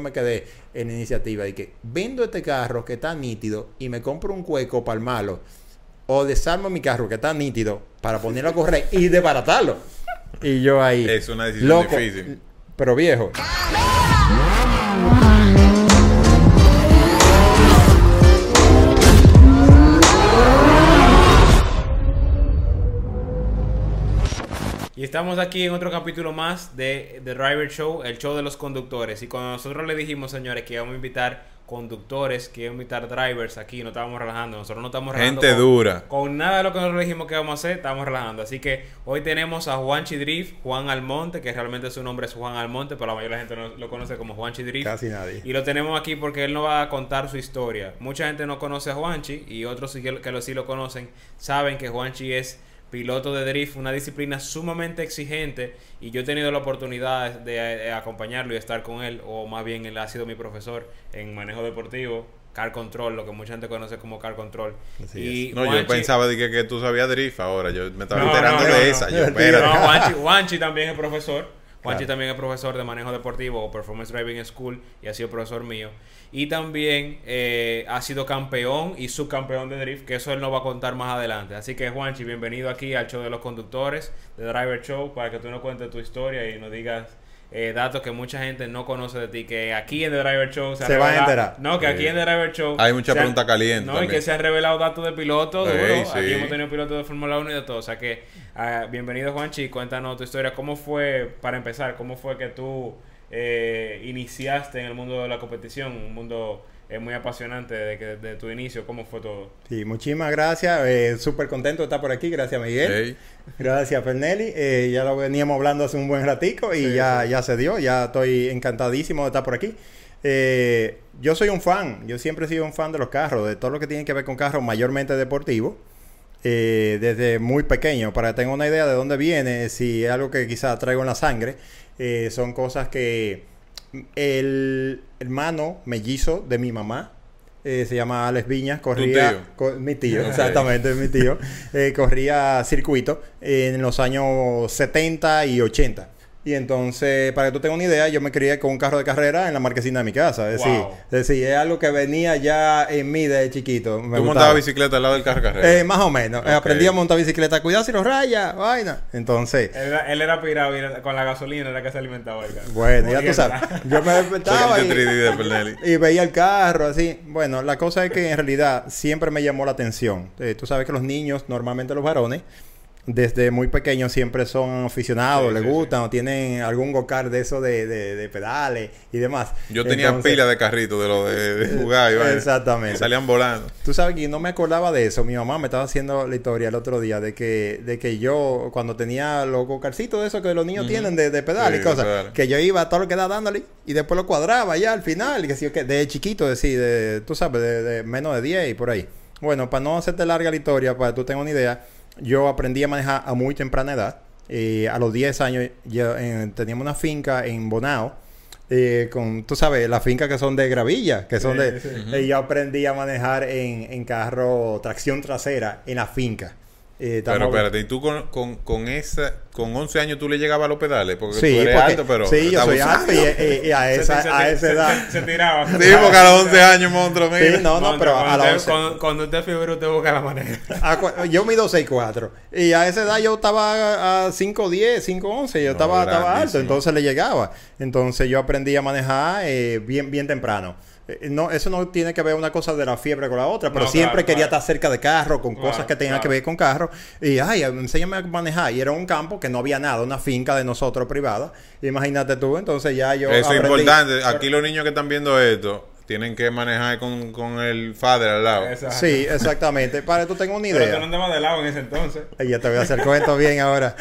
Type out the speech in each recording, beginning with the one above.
me quedé en iniciativa de que vendo este carro que está nítido y me compro un cueco para el malo. O desarmo mi carro que está nítido para ponerlo a correr y desbaratarlo. Y yo ahí. Es una decisión loco, difícil. Pero viejo. Estamos aquí en otro capítulo más de The Driver Show, el show de los conductores. Y cuando nosotros le dijimos, señores, que íbamos a invitar conductores, que íbamos a invitar drivers aquí, no estábamos relajando. Nosotros no estamos relajando. Gente con- dura. Con nada de lo que nosotros le dijimos que íbamos a hacer, estamos relajando. Así que hoy tenemos a Juanchi Drift, Juan Almonte, que realmente su nombre es Juan Almonte, pero la mayoría de la gente no- lo conoce como Juanchi Drift. Casi nadie. Y lo tenemos aquí porque él nos va a contar su historia. Mucha gente no conoce a Juanchi y otros que lo, sí lo conocen saben que Juanchi es piloto de drift, una disciplina sumamente exigente y yo he tenido la oportunidad de, eh, acompañarlo y estar con él, o más bien él ha sido mi profesor en manejo deportivo, car control, lo que mucha gente conoce como car control. Así y No, yo pensaba de que, que tú sabías drift ahora. Yo me estaba No, enterando no, de no, esa. no. Yo, Juanchi, Juanchi también es profesor. Juanchi Claro. también es profesor de manejo deportivo o Performance Driving School y ha sido profesor mío. Y también eh, ha sido campeón y subcampeón de drift, que eso él nos va a contar más adelante. Así que Juanchi, bienvenido aquí al show de los conductores, de Driver Show, para que tú nos cuentes tu historia y nos digas eh, datos que mucha gente no conoce de ti, que aquí en The Driver Show Se va a enterar. No, que aquí en The Driver Show... Hay mucha pregunta caliente No, y que se han revelado datos de pilotos, sí. Aquí hemos tenido pilotos de Fórmula 1 y de todo. O sea que, ah, bienvenido Juanchi, cuéntanos tu historia. ¿Cómo fue, para empezar, cómo fue que tú eh, iniciaste en el mundo de la competición? Un mundo eh, muy apasionante de, que, de tu inicio. ¿Cómo fue todo? Sí, muchísimas gracias. Eh, Súper contento de estar por aquí. Gracias, Miguel. Gracias, Fernelli. Eh, ya lo veníamos hablando hace un buen ratico y Sí, ya, sí. ya se dio. Ya estoy encantadísimo de estar por aquí. Eh, yo soy un fan. Yo siempre he sido un fan de los carros, de todo lo que tiene que ver con carros, mayormente deportivos. eh, desde muy pequeño, para que tenga una idea de dónde viene, si es algo que quizás traigo en la sangre, eh, son cosas que el hermano mellizo de mi mamá, eh, se llama Alex Viñas, corría... tío? co- mi tío, exactamente, mi tío. eh, corría circuito en los años 70 y 80. Y entonces, para que tú tengas una idea, yo me crié con un carro de carrera en la marquesina de mi casa. Es decir, Wow. es decir, es algo que venía ya en mí desde chiquito. Me Tú montabas bicicleta al lado del carro de carrera. Eh, más o menos. Eh. Aprendí a montar bicicleta. Cuidado si los raya, vaina. Entonces, Él, era- él era pirado y era- con la gasolina era que se alimentaba el carro. bueno, ya tú Muriéndola. sabes. Yo me despertaba Poquito y, 3D de Pernelli. y veía el carro así. Bueno, la cosa es que en realidad siempre me llamó la atención. Eh, tú sabes que los niños, normalmente los varones, desde muy pequeños siempre son aficionados, Sí, les sí, gustan o tienen algún go-kart de eso de, de- de pedales y demás. Yo tenía Entonces, pila de carritos de lo de, de jugar y. Exactamente. Salían volando. Tú sabes que no me acordaba de eso. Mi mamá me estaba haciendo la historia el otro día de que, de que yo, cuando tenía los carcitos de esos que los niños tienen de, de pedal Sí, y cosas, pedales. que yo iba a todo lo que da dándole y después lo cuadraba ya al final, y que sí, que de chiquito, decir, de, tú sabes, de, de menos de 10 y por ahí. Bueno, para no hacerte larga la historia, para que tú tengas una idea, yo aprendí a manejar a muy temprana edad. Eh, a los 10 años ya, eh, teníamos una finca en Bonao. eh, con, tú sabes, las fincas que son de gravilla, que son Sí, de... sí. yo aprendí a manejar en, en carro tracción trasera en la finca. Eh, Pero espérate, ¿y tú con, con, con esa, con 11 años tú le llegabas a los pedales? Porque Sí, tú eres porque- alto, pero... sí, yo soy alto y, y- y a Se- esa, se- a se- esa se- edad... Se, se tiraba. Sí, porque a los 11 años, monstruo, mira. Sí, no, no, pero a cuando, los usted, 11... cuando, cuando usted figura, usted busca la manera. a yo mido 6'4 y a esa edad yo estaba a 5'10, 5'11, yo No, estaba, estaba alto, entonces le llegaba. Entonces yo aprendí a manejar eh, bien, bien temprano. Eh, No, eso no tiene que ver una cosa de la fiebre con la otra, pero No, siempre claro, quería claro. estar cerca de carro, con Claro, cosas que tengan claro. que ver con carro. Y, ay, enséñame a manejar. Y era un campo que no había nada, una finca de nosotros privada. Imagínate tú, entonces ya yo Eso es importante. Aquí los niños que están viendo esto tienen que manejar con, con el father al lado. Exacto. Sí, exactamente. Para que tú tengas una Pero idea. tú no andabas de lado en ese entonces. Ya te voy a hacer cuento bien ahora.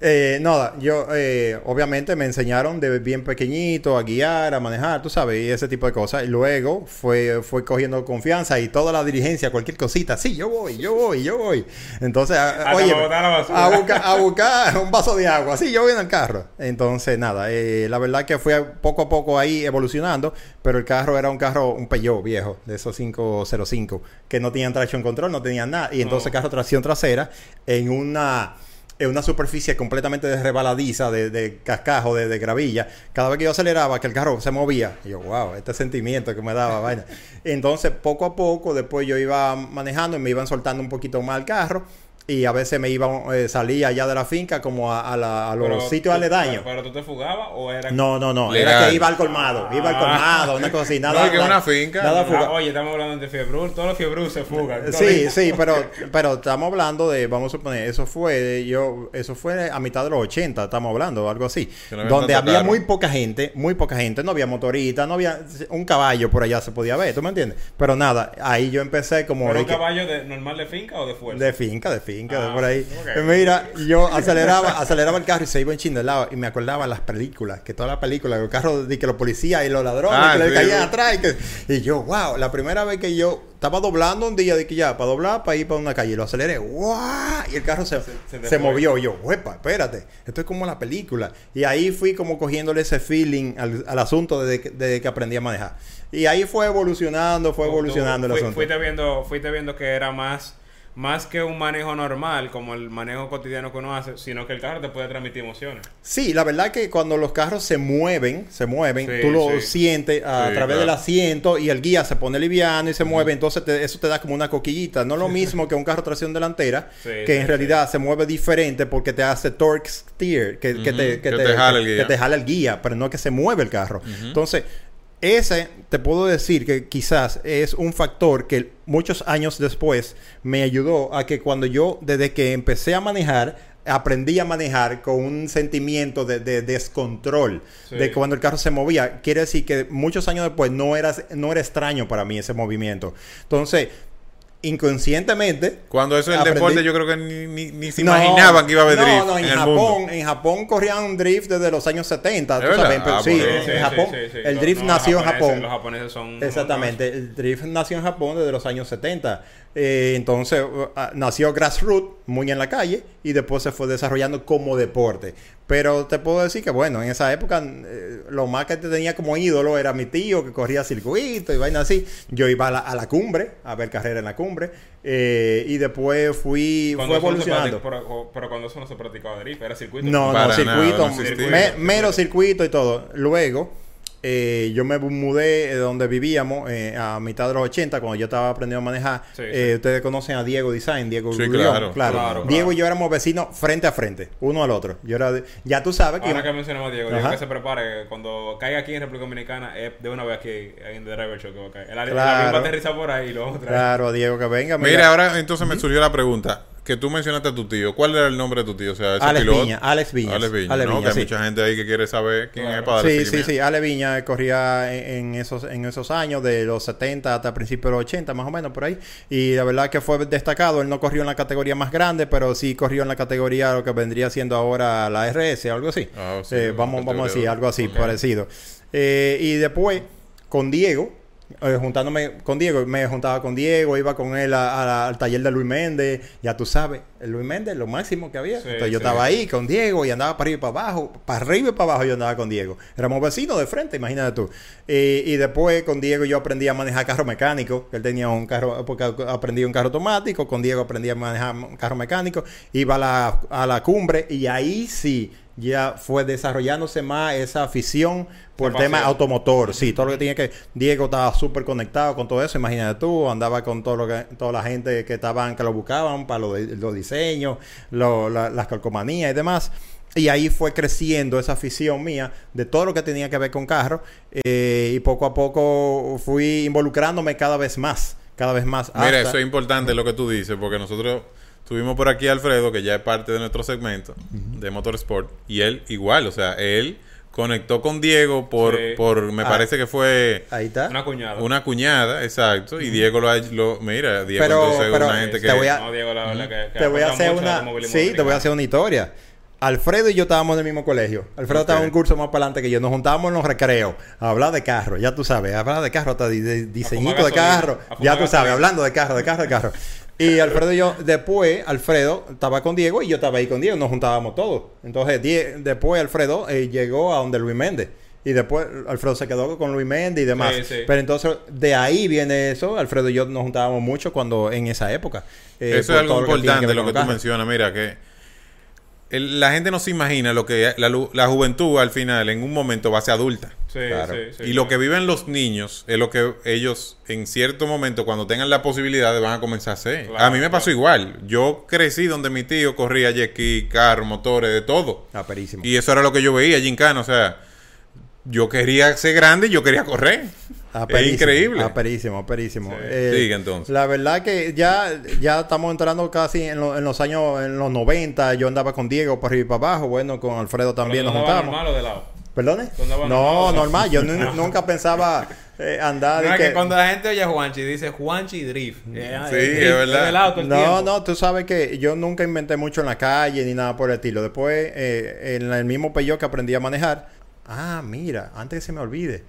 Eh, nada, yo eh, obviamente me enseñaron de bien pequeñito a guiar, a manejar, tú sabes, y ese tipo de cosas. Y luego fue, fue cogiendo confianza y toda la diligencia, cualquier cosita. Sí, yo voy, yo voy, yo voy. Entonces, a- Hasta oye, para botar la basura. a buscar, a buscar un vaso de agua. Sí, yo voy en el carro. Entonces, nada, eh, la verdad que fue poco a poco ahí evolucionando, pero el carro era un carro, un Peugeot viejo, de esos 505, que no tenían tracción control, no tenían nada. Y entonces No. carro tracción trasera en una en una superficie completamente rebaladiza, de, de cascajo, de, de gravilla. Cada vez que yo aceleraba, que el carro se movía. Y yo, wow, este sentimiento que me daba, vaina. Entonces, poco a poco, después yo iba manejando y me iban soltando un poquito más el carro. Y a veces me iba, eh, salía allá de la finca como a, a la- a los Pero sitios tú- aledaños. Pero, pero tú te fugabas o era. No, no, no. Legal. Era que iba al colmado. Iba al colmado, una cosa así. Nada, No, es que nada- una finca. Nada Ah, fuga. oye, estamos hablando de fiebrul. Todos los fiebrus se fugan. Sí, sí, pero, pero estamos hablando de, vamos a suponer, eso fue, yo, eso fue a mitad de los 80, estamos hablando, algo así. No donde había muy poca gente, muy poca gente, no había motorita, no había un caballo por allá se podía ver, ¿tú me entiendes? Pero nada, ahí yo empecé como ¿Pero de un que- caballo de, normal de finca o de fuerza? de finca, de finca, de Ah, por ahí. ok. Mira, yo aceleraba, aceleraba el carro y se iba en chin de lado. Y me acordaba las películas, que todas las películas, los carros de que los policías y los ladrones Ah, que le caían sí. atrás. Y, que- y yo, wow, la primera vez que yo estaba doblando un día, de que ya, para doblar, para ir para una calle, lo aceleré, wow, y el carro se, Se- movió. Y yo, huepa, espérate, esto es como la película. Y ahí fui como cogiéndole ese feeling al, al asunto desde que, desde que aprendí a manejar. Y ahí fue evolucionando, fue Tú- evolucionando el fui- asunto. Fuiste viendo, fuiste viendo que era más, más que un manejo normal, como el manejo cotidiano que uno hace, sino que el carro te puede transmitir emociones. Sí, la verdad que cuando los carros se mueven, se mueven, Sí, tú lo sí. sientes a Sí, través del asiento y el guía se pone liviano y se mueve, entonces te- eso te da como una coquillita. No lo mismo que un carro tracción delantera, Sí, que sí, en realidad se mueve diferente porque te hace torque steer, que, que te, que te jala el que guía. te jala el guía, pero no que se mueve el carro. Entonces, ese te puedo decir que quizás es un factor que muchos años después me ayudó a que cuando yo, desde que empecé a manejar, aprendí a manejar con un sentimiento de, de descontrol, Sí. de cuando el carro se movía. Quiere decir que muchos años después no era, no era extraño para mí ese movimiento. Entonces, inconscientemente... Cuando eso es el aprendí- deporte, yo creo que ni, ni, ni se No, imaginaban que iba a haber no, drift No, en, en, el Japón, mundo. en Japón corrían un drift desde los años 70. ¿Es tú sabes, pero Ah, sí, en Sí, sí, Japón. sí. El No, drift no, nació en Japón. Los japoneses son... Exactamente, el drift nació en Japón desde los años 70. Eh, entonces uh, ah, nació grassroots, muy en la calle, y después se fue desarrollando como deporte. Pero te puedo decir que, bueno, en esa época eh, lo más que te tenía como ídolo era mi tío que corría circuito y vaina así. Yo iba a la, a la cumbre, a ver carrera en la cumbre, eh, y después fui Cuando fue eso no se evolucionando. pero, pero cuando eso no se practicaba drift, era circuito. No, no, circuito, nada, no existía. me- mero circuito y todo. Luego, eh, yo me mudé de donde vivíamos eh, a mitad de los 80, cuando yo estaba aprendiendo a manejar. Sí, Eh, sí. Ustedes conocen a Diego Design, Diego Sí, claro, claro, Diego claro. y yo éramos vecinos frente a frente, uno al otro. Yo era de- ya tú sabes que... Ahora que mencionamos a Diego, que se prepare, cuando caiga aquí en República Dominicana, es de una vez aquí en The Driver Show que va a caer. El, el Claro. avión va a aterrizar por ahí y lo vamos a traer. Claro, a Diego que venga. Mira, ahora entonces me surgió la pregunta. Que tú mencionaste a tu tío. ¿Cuál era el nombre de tu tío? O sea, ese Alex piloto. Viña, Alex. Alex Viña. Alex ¿no? Viña, que hay mucha gente ahí que quiere saber quién Claro. es para Sí, sí, sí. Ale Viña corría en, en esos, en esos años, de los 70 hasta principios de los 80, más o menos, por ahí. Y la verdad que fue destacado. Él no corrió en la categoría más grande, pero sí corrió en la categoría lo que vendría siendo ahora la RS, algo así. Ah, sí, Eh, vamos, vamos a decir, algo así, parecido. Eh, y después, con Diego, eh, juntándome con Diego, me juntaba con Diego, iba con él a- a la- al taller de Luis Méndez, ya tú sabes, el Luis Méndez, lo máximo que había. Sí, Entonces yo sí. estaba ahí con Diego y andaba para arriba y para abajo, para arriba y para abajo yo andaba con Diego. Éramos vecinos de frente, imagínate tú. Eh, y después con Diego yo aprendí a manejar carro mecánico, que él tenía un carro, porque aprendí un carro automático, con Diego aprendí a manejar un carro mecánico, iba a la, a la cumbre y ahí sí ya fue desarrollándose más esa afición por Esa tema automotor, sí, todo lo que tenía que Diego estaba súper conectado con todo eso, imagínate tú, andaba con todo lo que toda la gente que estaban que lo buscaban para los, los diseños, lo- la- las calcomanías y demás. Y ahí fue creciendo esa afición mía de todo lo que tenía que ver con carros. eh, y poco a poco fui involucrándome cada vez más. Cada vez más. Mira, hasta- eso es importante lo que tú dices, porque nosotros tuvimos por aquí a Alfredo, que ya es parte de nuestro segmento de Motorsport, y él igual, o sea, él conectó con Diego por, Sí. por me Ah. parece que fue Ahí está. Una cuñada. una cuñada, exacto, y Diego lo, ha- lo mira, Diego Pero- entonces es pero, una gente te que... voy a- No, Diego, la verdad que, que te voy a hacer una sí te voy a hacer una historia Alfredo y yo estábamos en el mismo colegio. Alfredo estaba en un curso más para adelante que yo. Nos juntábamos en los recreos a hablar de carro. Ya tú sabes, a hablar de carro, hasta de, de diseñito de carro. Ya tú sabes, hablando de carro, de carro, de carro. Y Alfredo y yo, después, Alfredo estaba con Diego y yo estaba ahí con Diego. Nos juntábamos todos. Entonces, Die- después Alfredo eh, llegó a donde Luis Méndez. Y después Alfredo se quedó con Luis Méndez y demás. Sí, sí. Pero entonces, de ahí viene eso. Alfredo y yo nos juntábamos mucho cuando en esa época. eh, Eso es algo lo que que importante ver lo que tú mencionas. Mira, que el- la gente no se imagina lo que la, juventud al final en un momento va a ser adulta. Sí, Claro. sí, sí, y lo que viven los niños es lo que ellos en cierto momento cuando tengan la posibilidad van a comenzar a hacer. Claro, a mí me pasó claro. igual. Yo crecí donde mi tío corría jet ski, carro, motores, de todo. Ah, perísimo. Y eso era lo que yo veía, Gincana. O sea, yo quería ser grande y yo quería correr. Es increíble. ah, perísimo, perísimo. Sí. Eh, Sigue, entonces. La verdad que ya, ya estamos entrando casi en, lo- en los años, en los 90. Yo andaba con Diego por arriba y para abajo. Bueno, con Alfredo también ¿Pero nos juntábamos. normal o de lado? ¿Perdone? ¿Tú andabas No, normal? normal. Yo nu- nunca pensaba eh, andar. No, es que que- cuando la gente oye a Juanchi, dice Juanchi Drift. Eh, Sí, drift, es verdad. de lado todo el No, tiempo. no, tú sabes que yo nunca inventé mucho en la calle ni nada por el estilo. Después, eh, en el mismo Peugeot que aprendí a manejar, ah, mira, antes que se me olvide,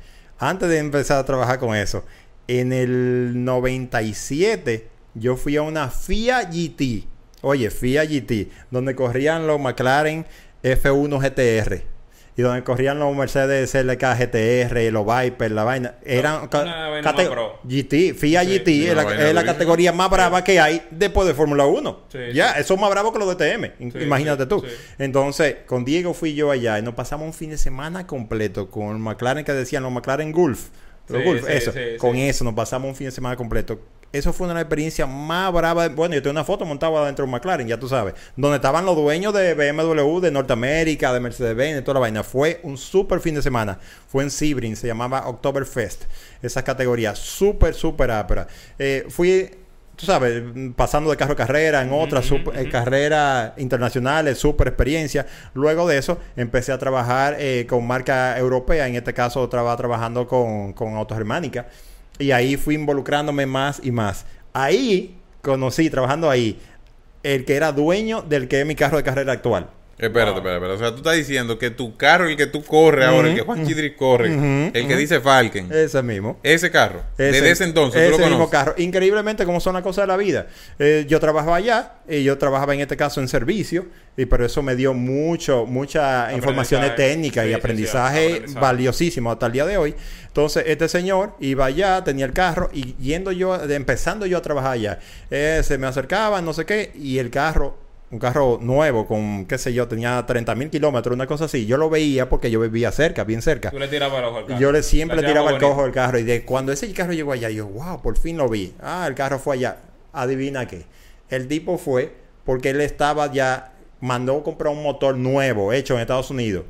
antes de empezar a trabajar con eso, en el 97 yo fui a una FIA GT, oye, FIA GT, donde corrían los McLaren F1 GTR. Y donde corrían los Mercedes CLK GTR, los Viper, la vaina. Eran pro. GT, FIA Sí, GT es la, es categoría más brava que hay después de Fórmula 1. Sí, ya, sí. eso es más bravo que los de TM. in- Sí, Imagínate sí, tú. sí. Entonces, con Diego fui yo allá y nos pasamos un fin de semana completo con McLaren que decían los McLaren Gulf. Los Sí, Gulf, sí, eso. sí, con sí. eso nos pasamos un fin de semana completo. Eso fue una experiencias más bravas. Bueno, yo tengo una foto montada dentro de un McLaren, ya tú sabes. Donde estaban los dueños de BMW, de Norteamérica, de Mercedes-Benz, de toda la vaina. Fue un súper fin de semana. Fue en Sebring, se llamaba Oktoberfest. Esa categoría, súper, súper ápera. Eh, fui, tú sabes, pasando de carro a carrera en otras super- eh, carreras internacionales, súper experiencia. Luego de eso, empecé a trabajar eh, con marca europea. En este caso, estaba trabajando con, con Autogermánica. Y ahí fui involucrándome más y más. Ahí conocí, trabajando ahí, el que era dueño del que es mi carro de carrera actual. Espérate, espérate, espérate. O sea, tú estás diciendo que tu carro, el que tú corres ahora, el que Juan Chidri corre, el que dice Falken, Ese mismo. ese carro, Ese- desde ese entonces, ese tú lo mismo carro. Increíblemente, como son las cosas de la vida. Eh, yo trabajaba allá, y yo trabajaba en este caso en servicio, y pero eso me dio mucho, mucha información técnica Sí, y sí, sí, aprendizaje, aprendizaje. valiosísimo hasta el día de hoy. Entonces, este señor iba allá, tenía el carro, y yendo yo, de- empezando yo a trabajar allá, eh, se me acercaba, no sé qué, y el carro un carro nuevo con, qué sé yo, tenía 30 mil kilómetros, una cosa así. Yo lo veía porque yo vivía cerca, bien cerca. Tú le tirabas el ojo al carro. Yo le siempre Le tiraba el cojo al carro. Y de cuando ese carro llegó allá, yo, wow, por fin lo vi. Ah, el carro fue allá. Adivina qué. El tipo fue porque él estaba ya, mandó comprar un motor nuevo, hecho en Estados Unidos.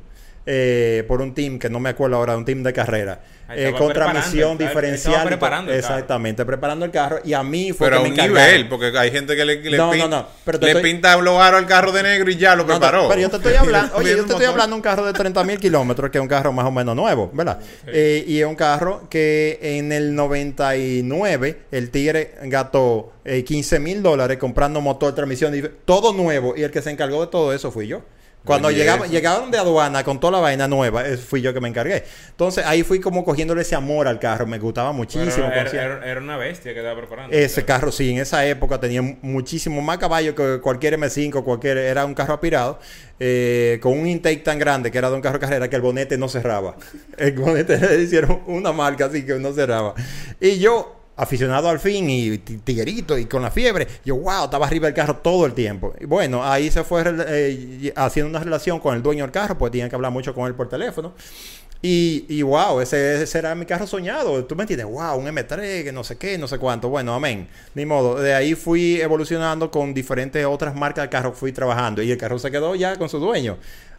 Eh, por un team que no me acuerdo ahora, un team de carrera. Eh, estaba con preparando, transmisión estaba- diferencial. preparando el carro. Exactamente, preparando el carro. Y a mí fue Pero a que me un nivel, porque hay gente que le, le No, pin- no, no, pero le estoy- pinta los aros al carro de negro y ya lo No, no, preparó. pero yo te estoy hablando, oye, yo un te estoy hablando de un carro de 30 mil kilómetros, que es un carro más o menos nuevo, ¿verdad? Eh, y es un carro que en el 99 el Tigre gastó eh, 15 mil dólares comprando motor, transmisión, todo nuevo. Y el que se encargó de todo eso fui yo. Cuando llegaba, eso. llegaron de aduana con toda la vaina nueva, eh, fui yo que me encargué. Entonces ahí fui como cogiéndole ese amor al carro, me gustaba muchísimo. era, conocía- era- era una bestia que estaba preparando. ese carro sí, en esa época tenía mu- muchísimo más caballo que cualquier M5, cualquier era un carro aspirado, eh, con un intake tan grande que era de un carro carrera que el bonete no cerraba. El bonete le hicieron una marca así que no cerraba. Y yo, aficionado al fin y ti- tiguerito y con la fiebre, yo, wow, estaba arriba del carro todo el tiempo. Y bueno, ahí se fue eh, haciendo una relación con el dueño del carro, pues tenía que hablar mucho con él por teléfono. Y, y wow, ese, ese era mi carro soñado. Tú me entiendes, wow, un M3, que no sé qué, no sé cuánto. Bueno, amén. Ni modo. De ahí fui evolucionando con diferentes otras marcas de carro, fui trabajando. Y el carro se quedó ya con su dueño.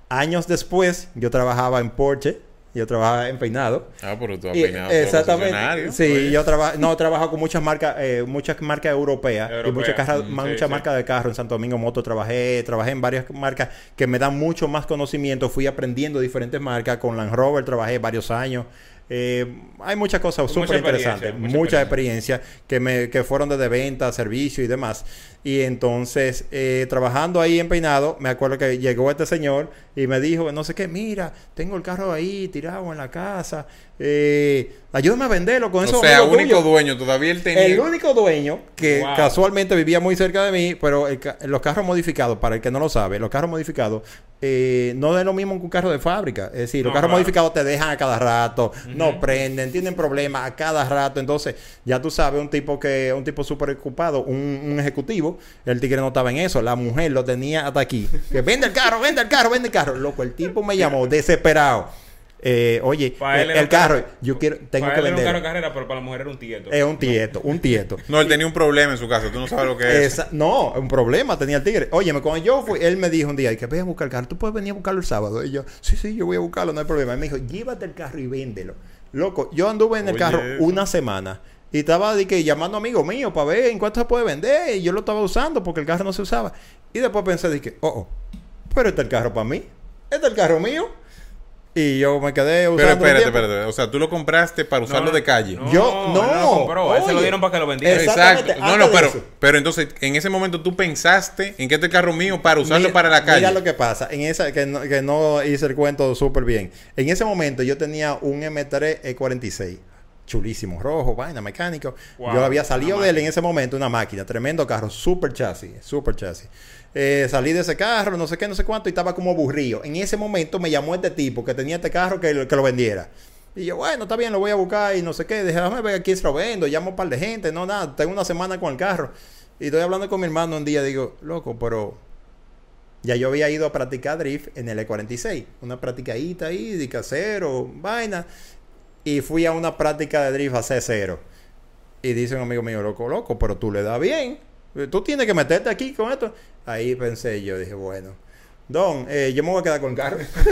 Años después, yo trabajaba en Porsche, yo trabajaba en peinado. Ah, pero tú has peinado concesionario. Sí, Oye. yo trabajo, no, trabajo con muchas marcas, eh, muchas marcas europeas y muchas, carras- Mm, sí, muchas sí. marcas de carro. En Santo Domingo Moto trabajé, trabajé en varias marcas que me dan mucho más conocimiento. Fui aprendiendo diferentes marcas. Con Land Rover trabajé varios años. Eh, hay muchas cosas súper interesantes, mucha muchas experiencias que me que fueron desde venta, servicio y demás. Y entonces, eh, trabajando ahí en Peinado, me acuerdo que llegó este señor y me dijo, no sé qué, mira, tengo el carro ahí tirado en la casa, eh, ayúdame a venderlo con eso. O sea, único dueño, todavía él tenía. El único dueño que Wow. casualmente vivía muy cerca de mí, pero el los carros modificados, para el que no lo sabe, los carros modificados eh, no es lo mismo que un carro de fábrica. Es decir, los No, carros claro. modificados te dejan a cada rato, no prenden, tienen problemas a cada rato. Entonces, ya tú sabes, un tipo que, un tipo súper ocupado, un, un ejecutivo, el tigre no estaba en eso. La mujer lo tenía hasta aquí. Que vende el carro, vende el carro, vende el carro. Loco, el tipo me llamó desesperado. Eh, oye, el, el carro, carro- yo quiero, tengo que era un carro de vender. carrera, pero para la mujer era un tieto. Es un tieto, un tieto. No, él tenía un problema en su casa. Tú no sabes lo que es. Esa- no, un problema tenía el tigre. Oye, cuando yo fui, él me dijo un día que ve a buscar el carro, tú puedes venir a buscarlo el sábado. Y yo, sí, sí, yo voy a buscarlo, no hay problema. Él me dijo, llévate el carro y véndelo. Loco, yo anduve en el carro eso. una semana y estaba de que, llamando a amigos míos para ver en cuánto se puede vender. Y yo lo estaba usando porque el carro no se usaba. Y después pensé, dije, oh, oh, pero este es el carro para mí. Este es el carro mío. Y yo me quedé usando. Pero espérate, espérate. O sea, tú lo compraste para No, usarlo no, de calle. No, Yo- no, él lo compró. A él se lo oye. dieron para que lo vendiera. Exacto. No, no, de pero, pero entonces en ese momento tú pensaste en que este carro mío para usarlo Mira- para la calle. Mira lo que pasa, en esa que no, que no hice el cuento súper bien. En ese momento yo tenía un M3 E46, chulísimo, rojo, vaina, mecánico. Wow, yo había salido de él en ese momento, una máquina, tremendo carro, super chasis, super chasis. Eh, salí de ese carro, no sé qué, no sé cuánto, y estaba como aburrido. En ese momento me llamó este tipo que tenía este carro que, lo- que lo vendiera. Y yo, bueno, está bien, lo voy a buscar y no sé qué. Déjame ver a quién se lo vendo. Llamo a un par de gente. No, nada, tengo una semana con el carro. Y estoy hablando con mi hermano un día. Digo, loco, pero ya yo había ido a practicar drift en el E46. Una practicadita ahí, de casero, vaina. Y fui a una práctica de drift a C0. Y dice un amigo mío, loco, loco, pero tú le das bien. Tú tienes que meterte aquí con esto. Ahí pensé yo, dije, bueno. Don, eh, yo me voy a quedar con el carro. yo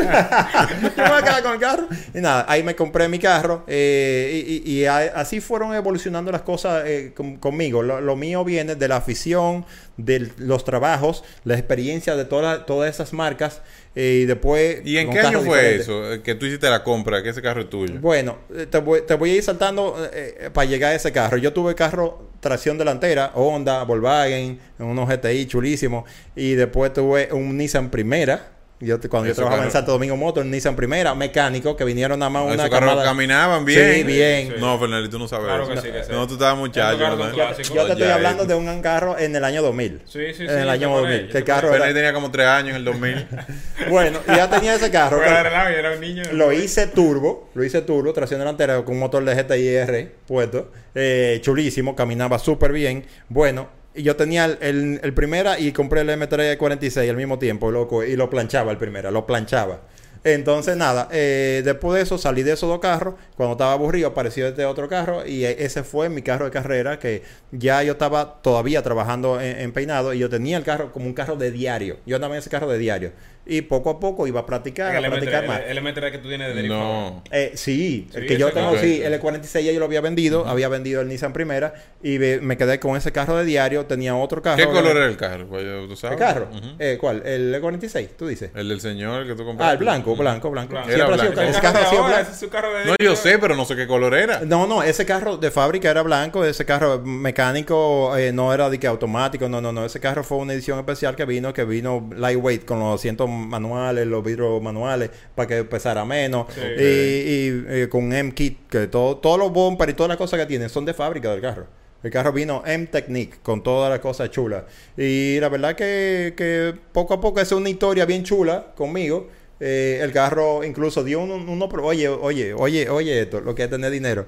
me voy a quedar con el carro. Y nada, ahí me compré mi carro. eh, y, así fueron evolucionando las cosas eh, con- conmigo. Lo, mío viene de la afición, de los trabajos, la experiencia de toda- todas esas marcas. Eh, y después. ¿Y en qué año fue diferentes. eso? eh, Que tú hiciste la compra, que ese carro es tuyo. Bueno, eh, te voy, te voy a ir saltando eh, para llegar a ese carro. Yo tuve carro tracción delantera, Honda, Volkswagen, unos GTI chulísimos. Y después tuve un Nissan Primera. Yo, te- cuando yo trabajaba en Santo Domingo Motor, Nissan Primera, mecánico, que vinieron nada más Ah, una carros camada- caminaban bien. Sí, bien. Sí. No, Fernando, tú no sabes Claro que sí, que sí. No, tú estabas muchacho. ¿no? Yo te estoy hablando eh. de un carro en el año 2000. Sí, sí, sí. en el año sé cuál 2000. es, yo que el carro Fernando era- tenía como tres años en el 2000. Bueno, ya tenía ese carro. era un niño. Lo hice turbo, lo hice turbo, tracción delantera con un motor de GTI-R puesto, eh, chulísimo, caminaba súper bien. Bueno, y yo tenía el, el- primera y compré el M346 al mismo tiempo, loco, y lo planchaba el primera, lo planchaba. Entonces, nada, eh, después de eso salí de esos dos carros. Cuando estaba aburrido, apareció este otro carro. Y eh, ese fue mi carro de carrera. Que ya yo estaba todavía trabajando en, en peinado. Y yo tenía el carro como un carro de diario. Yo andaba en ese carro de diario. Y poco a poco iba a practicar, El a practicar más. M3, el, el M3 que tú tienes de no. Eh, sí, el que yo tengo, sí, el 46 ya yo lo había vendido, había vendido el Nissan Primera y ve- me quedé con ese carro de diario, tenía otro carro. ¿Qué color era el carro? Pues, ¿Tú sabes? ¿El carro? Ujú. Eh, ¿Cuál? ¿El 46 tú dices? El del señor que tú compraste. Ah, el blanco, blanco, blanco. Blanco. Ha sido- blanco. carro carro ahora, blanco. ese es su carro de No, yo sé, pero no sé qué color era. No, no, ese carro de fábrica era blanco, ese carro mecánico eh, no era de que automático, no, no, no, ese carro fue una edición especial que vino, que vino lightweight con los asientos manuales, los vidrios manuales, para que pesara menos, Sí. y, y, eh, con M-Kit, que todo, todos los bumpers y todas las cosas que tienen son de fábrica del carro. El carro vino M-Technique con todas las cosas chulas. Y la verdad que, que poco a poco es una historia bien chula conmigo. Eh, el carro incluso dio un, un- unos... pro- Oye, oye, oye, oye esto, lo que es tener dinero.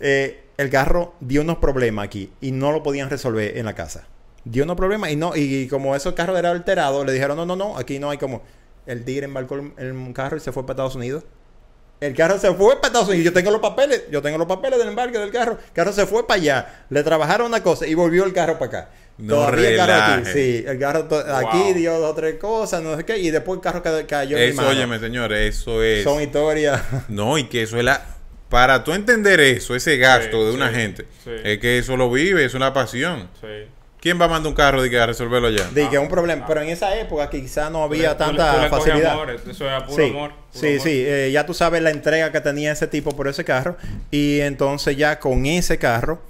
Eh, el carro dio unos problemas aquí y no lo podían resolver en la casa. Dio unos problemas y no y como esos carros eran alterados, le dijeron, no, no, no, aquí no hay como... El tigre embarcó el, el carro y se fue para Estados Unidos. El carro se fue para Estados Unidos. Yo tengo los papeles. Yo tengo los papeles del embarque del carro. El carro se fue para allá. Le trabajaron una cosa y volvió el carro para acá. No Todavía el carro aquí. relaje. Sí, el carro aquí Wow. dio dos o tres cosas, no sé qué. Y después el carro ca- cayó en Eso, mano. óyeme, señor, eso es. Son historias. No, y que eso es la. Para tú entender eso, ese gasto Sí, de una sí, gente, sí. es que eso lo vive, es una pasión. Sí. ¿Quién va a mandar un carro de que a resolverlo allá? de que es un problema. Pero en esa época quizá no había Tú tanta tú le coges facilidad. amor, eso era puro sí, amor. puro sí, amor. sí. eh, ya tú sabes la entrega que tenía ese tipo por ese carro. Y entonces ya con ese carro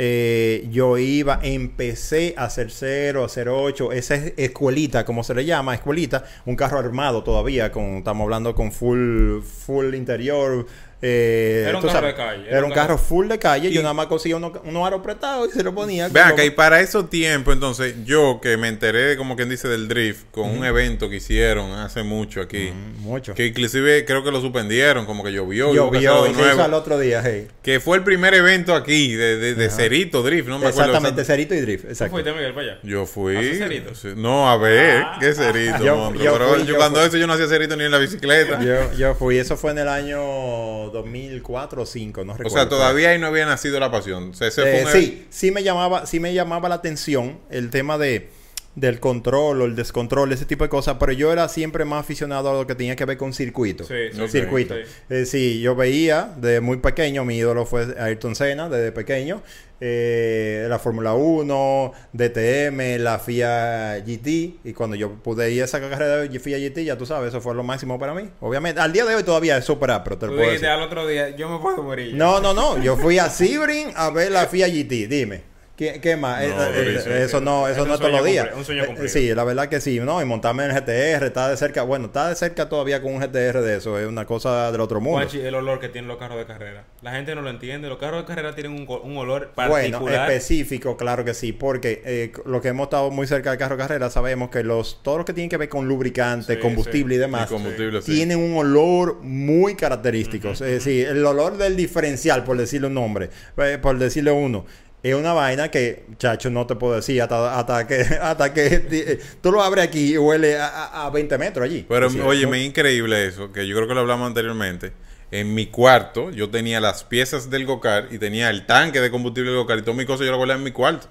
eh, yo iba, empecé a hacer 0, a hacer 8, esa es escuelita, como se le llama, escuelita, un carro armado todavía, con, estamos hablando con full, full interior, Eh, Era un tú carro sabes, de calle, Era, un carro full de calle. Y- yo nada más conseguía unos uno aros prestados y se lo ponía. Vean como- que y para esos tiempos, entonces, yo que me enteré, como quien dice, del drift, con un evento que hicieron hace mucho aquí, Mm, Mucho. que inclusive creo que lo suspendieron, como que llovió, Llovió y se hizo al otro día. hey. Que fue el primer evento aquí de, de, de Cerito Drift, no me acuerdo. Exactamente, exact- Cerito y Drift. ¿Tú Exacto. fuiste, Miguel, para allá? Yo fui. ¿Hace cerito? No, a ver, Ah. qué cerito, Yo- yo Pero fui, yo yo cuando fui. eso yo no hacía cerito ni en la bicicleta. Yo, yo fui, eso fue en el año 2004 o 2005, no o recuerdo. sea, todavía ahí no había nacido la pasión. O sea, ese Eh, fue un sí, sí me llamaba, sí me llamaba la atención el tema de del control o el descontrol, ese tipo de cosas, pero yo era siempre más aficionado a lo que tenía que ver con circuito. Sí, sí. Circuito. Sí. Eh, sí, yo veía de muy pequeño, mi ídolo fue Ayrton Senna, desde pequeño. eh, la Fórmula 1, DTM, la FIA GT. Y cuando yo pude ir a esa carrera de FIA GT, ya tú sabes, eso fue lo máximo para mí. Obviamente, al día de hoy todavía es super pero te lo Tú puedo dijiste decir. al otro día, yo me puedo morir. No, no, no. Yo fui a Sebring a ver la FIA GT. Dime. ¿Qué, qué más? No, Eh, eh, sí, sí, eso sí. no, Es eso un no es todos los días. un sueño Eh, cumplido. Sí, la verdad que sí, ¿no? Y montarme en el GTR, está de cerca. Bueno, está de cerca todavía con un GTR de eso. Es una cosa del otro mundo. El olor que tienen los carros de carrera. La gente no lo entiende. Los carros de carrera tienen un, olor Bueno, particular. específico, claro que sí, porque eh, lo que hemos estado muy cerca del carro de carrera sabemos que los todo lo que tiene que ver con lubricante, Sí, combustible y demás, Y combustible, sí. tienen un olor muy característico. Es decir, el olor del diferencial, por decirle un nombre, eh, por decirle uno. Es una vaina que, chacho, no te puedo decir hasta, hasta que hasta que eh, tú lo abres aquí y huele a, a- a 20 metros allí. Pero Sí, oye, me es increíble eso, que yo creo que lo hablamos anteriormente. En mi cuarto yo tenía las piezas del Gocar y tenía el tanque de combustible del Gocar y todas mis cosas yo las guardaba en mi cuarto.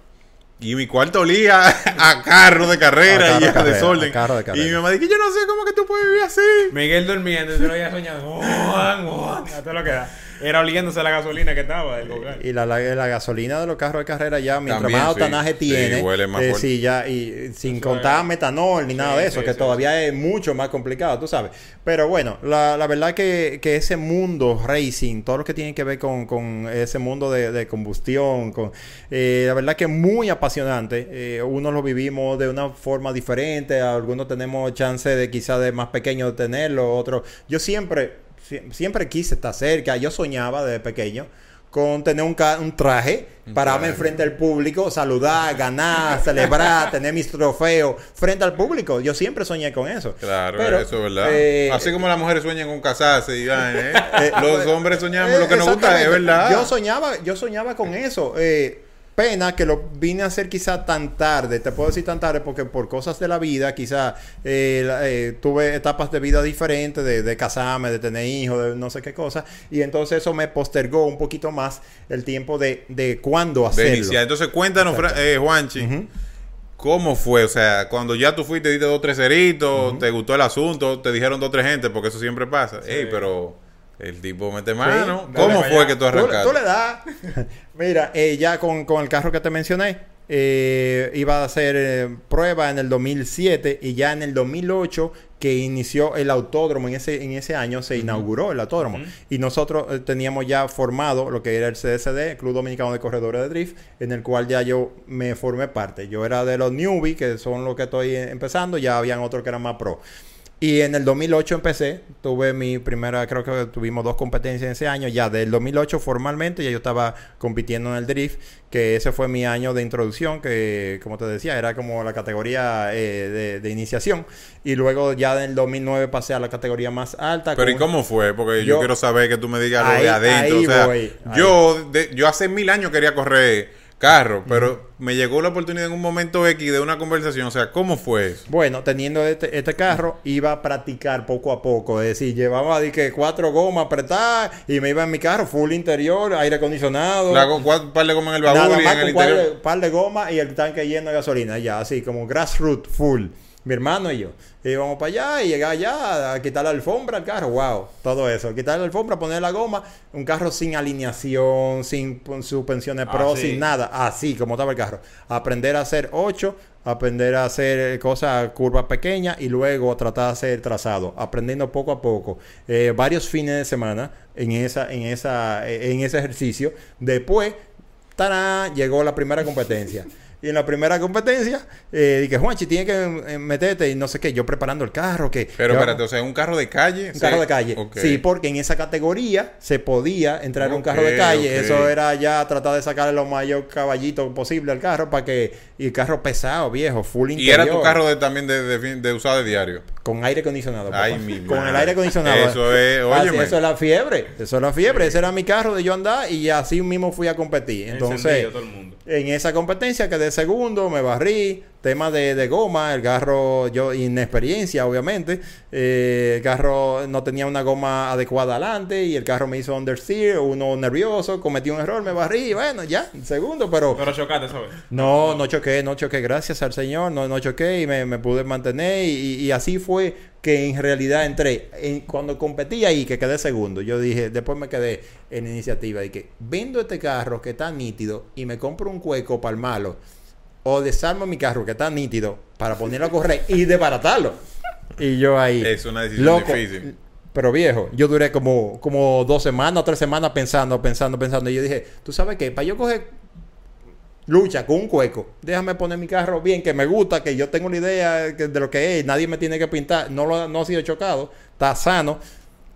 Y mi cuarto olía a carro de carrera A carro y de a carrera, desorden. a carro de carrera. Y mi mamá dice, yo no sé cómo que tú puedes vivir así. Miguel durmiendo, yo lo había soñado. Juan, Juan, a todo lo que da. Era oliéndose la gasolina que estaba del Gocar. Y la, la, la gasolina de los carros de carrera ya, mientras También, más sí. octanaje Sí, tiene, huele más eh, sí, ya, y sin Eso contar es- metanol ni nada de eso, sí, que sí, todavía es mucho más complicado, tú sabes. Pero bueno, la, la verdad que, que ese mundo racing, todo lo que tiene que ver con, con ese mundo de, de combustión, con, eh, la verdad que es muy apasionante. Eh, unos lo vivimos de una forma diferente, algunos tenemos chance de quizás de más pequeño de tenerlo, otros... Yo siempre Sie- siempre quise estar cerca. Yo soñaba desde pequeño con tener un, un traje, pararme traje. frente al público, saludar, ganar, celebrar, tener mis trofeos frente al público. Yo siempre soñé con eso. Claro, Pero, eso es verdad. eh, Así como las mujeres sueñan con casarse y ¿eh? Los pues, hombres soñamos lo que nos gusta, es verdad. Yo soñaba, yo soñaba con eso. Eh, pena que lo vine a hacer quizá tan tarde. Te puedo decir tan tarde porque por cosas de la vida, quizá eh, eh, tuve etapas de vida diferentes, de, de casarme, de tener hijos, de no sé qué cosa. Y entonces eso me postergó un poquito más el tiempo de, de cuándo de hacerlo. iniciar. Entonces, cuéntanos, eh, Juanchi. ¿cómo fue? O sea, cuando ya tú fuiste, diste dos, tres ceritos, te gustó el asunto, te dijeron dos, tres gente, porque eso siempre pasa. Ey, pero el tipo mete mano. ¿Cómo fue allá. que tú Tú, arrancaste? tú le das. Mira, eh, ya con, con el carro que te mencioné, eh, iba a hacer eh, prueba en el 2007 y ya en el 2008 que inició el autódromo, en ese, en ese año se inauguró el autódromo. Y nosotros eh, teníamos ya formado lo que era el CDCD, Club Dominicano de Corredores de Drift, en el cual ya yo me formé parte. Yo era de los newbies, que son los que estoy eh, empezando, ya habían otros que eran más pro. Y en el 2008 empecé, tuve mi primera, creo que tuvimos dos competencias en ese año, ya del 2008 formalmente, ya yo estaba compitiendo en el drift, que ese fue mi año de introducción, que como te decía, era como la categoría eh, de, de iniciación, y luego ya en el 2009 pasé a la categoría más alta. Pero ¿y cómo fue? Porque yo, Yo- quiero saber que tú me digas lo Ahí- de adentro. ahí o sea, voy, yo, de- yo hace mil años quería correr carro, pero me llegó la oportunidad en un momento X de una conversación. O sea, ¿cómo fue eso? Bueno, teniendo este, este carro, iba a practicar poco a poco. Es decir, llevaba que cuatro gomas apretadas y me iba en mi carro, full interior, aire acondicionado. La, go- par de goma en el Nada baúl y más en el con par de, interior. par de goma y el tanque lleno de gasolina, ya, así como grassroots full. Mi hermano y yo. Íbamos para allá y llegar allá a quitar la alfombra al carro, wow, todo eso. Quitar la alfombra, poner la goma, un carro sin alineación, sin suspensiones pro, Así. sin nada, así como estaba el carro. Aprender a hacer 8, aprender a hacer cosas, curvas pequeñas y luego tratar de hacer trazado, aprendiendo poco a poco. Eh, varios fines de semana en, esa, en, esa, en ese ejercicio. Después ¡Tarán! Llegó la primera competencia. Y en la primera competencia, eh, dije, Juanchi, tiene que eh, meterte y no sé qué. Yo preparando el carro, que... Pero que espérate, vamos- o sea, un carro de calle. un sí. carro de calle. Sí, porque en esa categoría se podía entrar un carro de calle. Eso era ya tratar de sacarle lo mayor caballito posible al carro para que... Y el carro pesado, viejo, full Y interior. era tu carro de, también de, de, fin- de usado de diario. Con aire acondicionado. Ay, papá. mi Con el aire acondicionado. Eso es, Así, óyeme. eso es la fiebre. Eso es la fiebre. Ese era mi carro de yo andar y así mismo fui a competir. Entonces, Encendido todo el mundo. En esa competencia quedé segundo, me barrí. Tema de, de goma, el carro, yo, inexperiencia, obviamente. Eh, el carro no tenía una goma adecuada adelante y el carro me hizo understeer, uno nervioso, cometí un error, me barrí. Bueno, ya, segundo, pero. Pero chocaste, ¿sabes? No, no choqué, no choqué, gracias al Señor, no, no choqué y me, me pude mantener y, y así fue que en realidad entré. En- cuando competí ahí, que quedé segundo, yo dije, después me quedé en iniciativa y que vendo este carro que está nítido y me compro un cueco para el malo o desarmo mi carro que está nítido para ponerlo a correr y desbaratarlo. Y yo ahí. Es una decisión difícil. Pero viejo, yo duré como, como dos semanas o tres semanas pensando, pensando, pensando. Y yo dije, ¿tú sabes qué? Para yo coger lucha con un cueco, déjame poner mi carro bien, que me gusta, que yo tengo la idea de lo que es, nadie me tiene que pintar, no, lo, no ha sido chocado, está sano.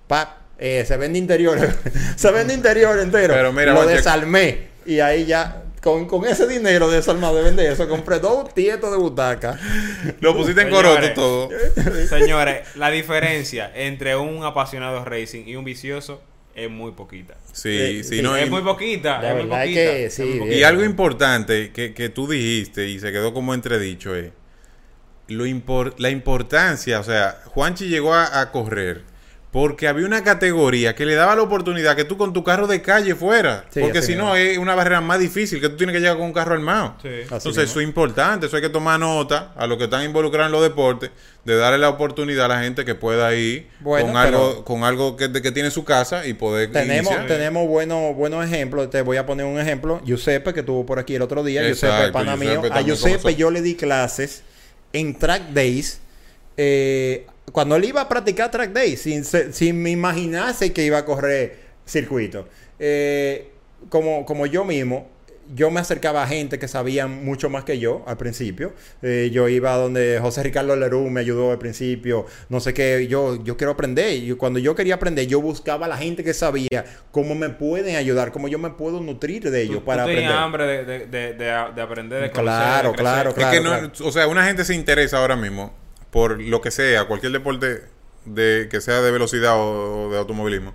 Pa, eh, se vende interior, se vende interior entero. Pero mira, lo desarmé. Y ahí ya, con, con ese dinero desarmado de vender eso, compré dos tietos de butaca. Lo pusiste en coroto todo. Señores, la diferencia entre un apasionado racing y un vicioso es muy poquita. Sí, Eh, sí, sí, no. es y- muy poquita, La es muy verdad es poquita. que es sí, muy bien. poquita. Y algo importante que, que tú dijiste y se quedó como entredicho es lo impor- la importancia, o sea, Juanchi llegó a, a correr porque había una categoría que le daba la oportunidad que tú con tu carro de calle fuera, Sí, porque si no es una barrera más difícil que tú tienes que llegar con un carro armado. Sí. Entonces mismo. eso es importante, eso hay que tomar nota a los que están involucrados en los deportes, de darle la oportunidad a la gente que pueda ir Bueno, con, algo, con algo que, de que tiene en su casa y poder Tenemos, iniciar. tenemos buenos buenos ejemplos. Te voy a poner un ejemplo. Giuseppe, que estuvo por aquí el otro día. Exacto, Giuseppe, pana Giuseppe mío. A Giuseppe comenzó. yo le di clases en Track Days. eh, cuando él iba a practicar Track Days, sin, se- sin me imaginarse que iba a correr circuito. Eh, como, como yo mismo, yo me acercaba a gente que sabían mucho más que yo al principio. Eh, yo iba donde José Ricardo Lerú me ayudó al principio. No sé qué, yo, yo quiero aprender. Y cuando yo quería aprender, yo buscaba a la gente que sabía cómo me pueden ayudar, cómo yo me puedo nutrir de ellos Tú- para tú tenías aprender. hambre de, de, de, de- de aprender, de conocer, Claro, de claro, Es que no, claro. o sea, una gente se interesa ahora mismo por lo que sea, cualquier deporte de que sea de velocidad o, o de automovilismo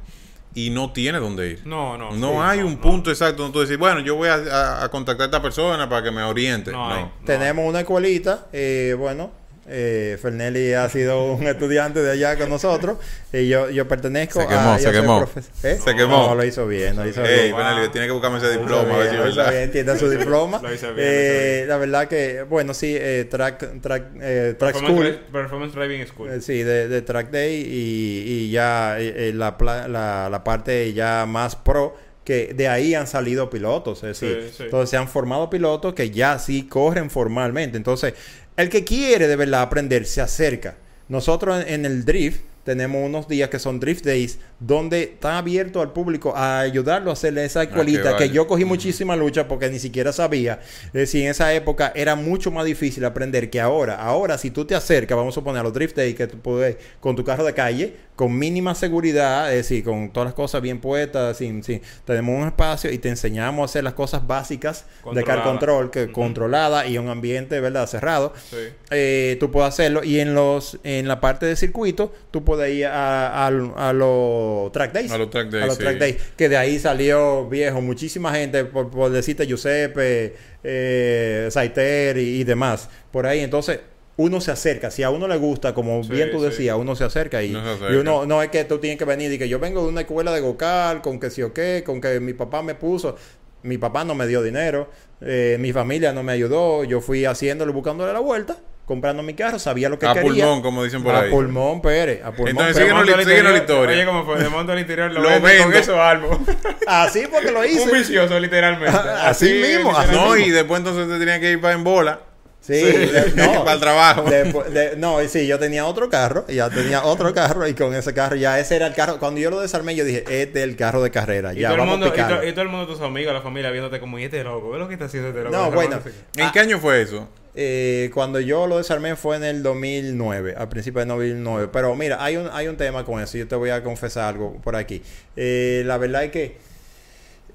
y no tiene dónde ir. No, no. No sí, hay no, un no. punto exacto donde tú decir, bueno, yo voy a, a- a contactar a esta persona para que me oriente. No No. hay. Tenemos una escuelita, eh, bueno, eh, Fernelli ha sido un estudiante de allá con nosotros y yo, yo pertenezco Se quemó, a... se quemó. ¿Eh? Se quemó. No, lo hizo bien, lo hizo Ey, bien. Benelli, tiene que buscarme ese Lo hizo diploma, a ver si bien, es lo hizo bien, tiene su diploma. Lo hizo bien, Eh, lo hizo La verdad que, bueno, sí, eh, track, track, eh, track Performance, school. Performance Driving School. Eh, Sí, de, de Track Day y, y ya eh, eh, la, la, la parte ya más pro, que de ahí han salido pilotos, es decir, Sí, sí. entonces se han formado pilotos que ya sí corren formalmente. Entonces, el que quiere de verdad aprender se acerca. Nosotros en, en el drift tenemos unos días que son Drift Days, donde está abierto al público a ayudarlo a hacerle esa escuelita que, yo cogí muchísima lucha porque ni siquiera sabía. Es decir, en esa época era mucho más difícil aprender que ahora. Ahora, si tú te acercas, vamos a poner a los Drift Days, que tú puedes con tu carro de calle, con mínima seguridad, es decir, con todas las cosas bien puestas, sin, sin, tenemos un espacio y te enseñamos a hacer las cosas básicas de car control, que controlada y un ambiente, ¿verdad? Cerrado Sí. eh, tú puedes hacerlo y en los en la parte de circuito tú puedes ir a, a, a los track days A los track days, a los sí. track days que de ahí salió viejo muchísima gente por, por decirte Giuseppe eh, Saiter y, y demás por ahí entonces uno se acerca si a uno le gusta como Sí, bien tú sí. decías uno se acerca y, Uno se y acerca. uno no es que tú tienes que venir y que yo vengo de una escuela de gocal con que sí o qué con que mi papá me puso mi papá no me dio dinero, eh, mi familia no me ayudó, yo fui haciéndolo, buscándole la vuelta, comprando mi carro, sabía lo que A quería. pulmón, como dicen por a ahí. pulmón, Pérez, a pulmón. Entonces, Pérez. síguenos la- síguenos la historia. Oye, ¿cómo fue? De monto al interior lo, Lo vendo con vendo. esos álbumes. Así porque lo hice. Un vicioso, literalmente. Así mismo, así No, mismo. y después entonces te tenía que ir para en bola. Sí, de- no, Para el trabajo. Después de- no, y sí, yo tenía otro carro, ya tenía otro carro y con ese carro ya ese era el carro. Cuando yo lo desarmé, yo dije, este es el carro de carrera. Y, Ya, todo el vamos mundo, a y, to- y todo el mundo, tus amigos, la familia, viéndote como, y este loco, ve lo que está haciendo este loco. No, bueno. qué. ¿En qué año fue eso? Eh, cuando yo lo desarmé fue en el 2009, al principio de 2009. Pero mira, hay un, hay un tema con eso. Yo te voy a confesar algo por aquí. Eh, la verdad es que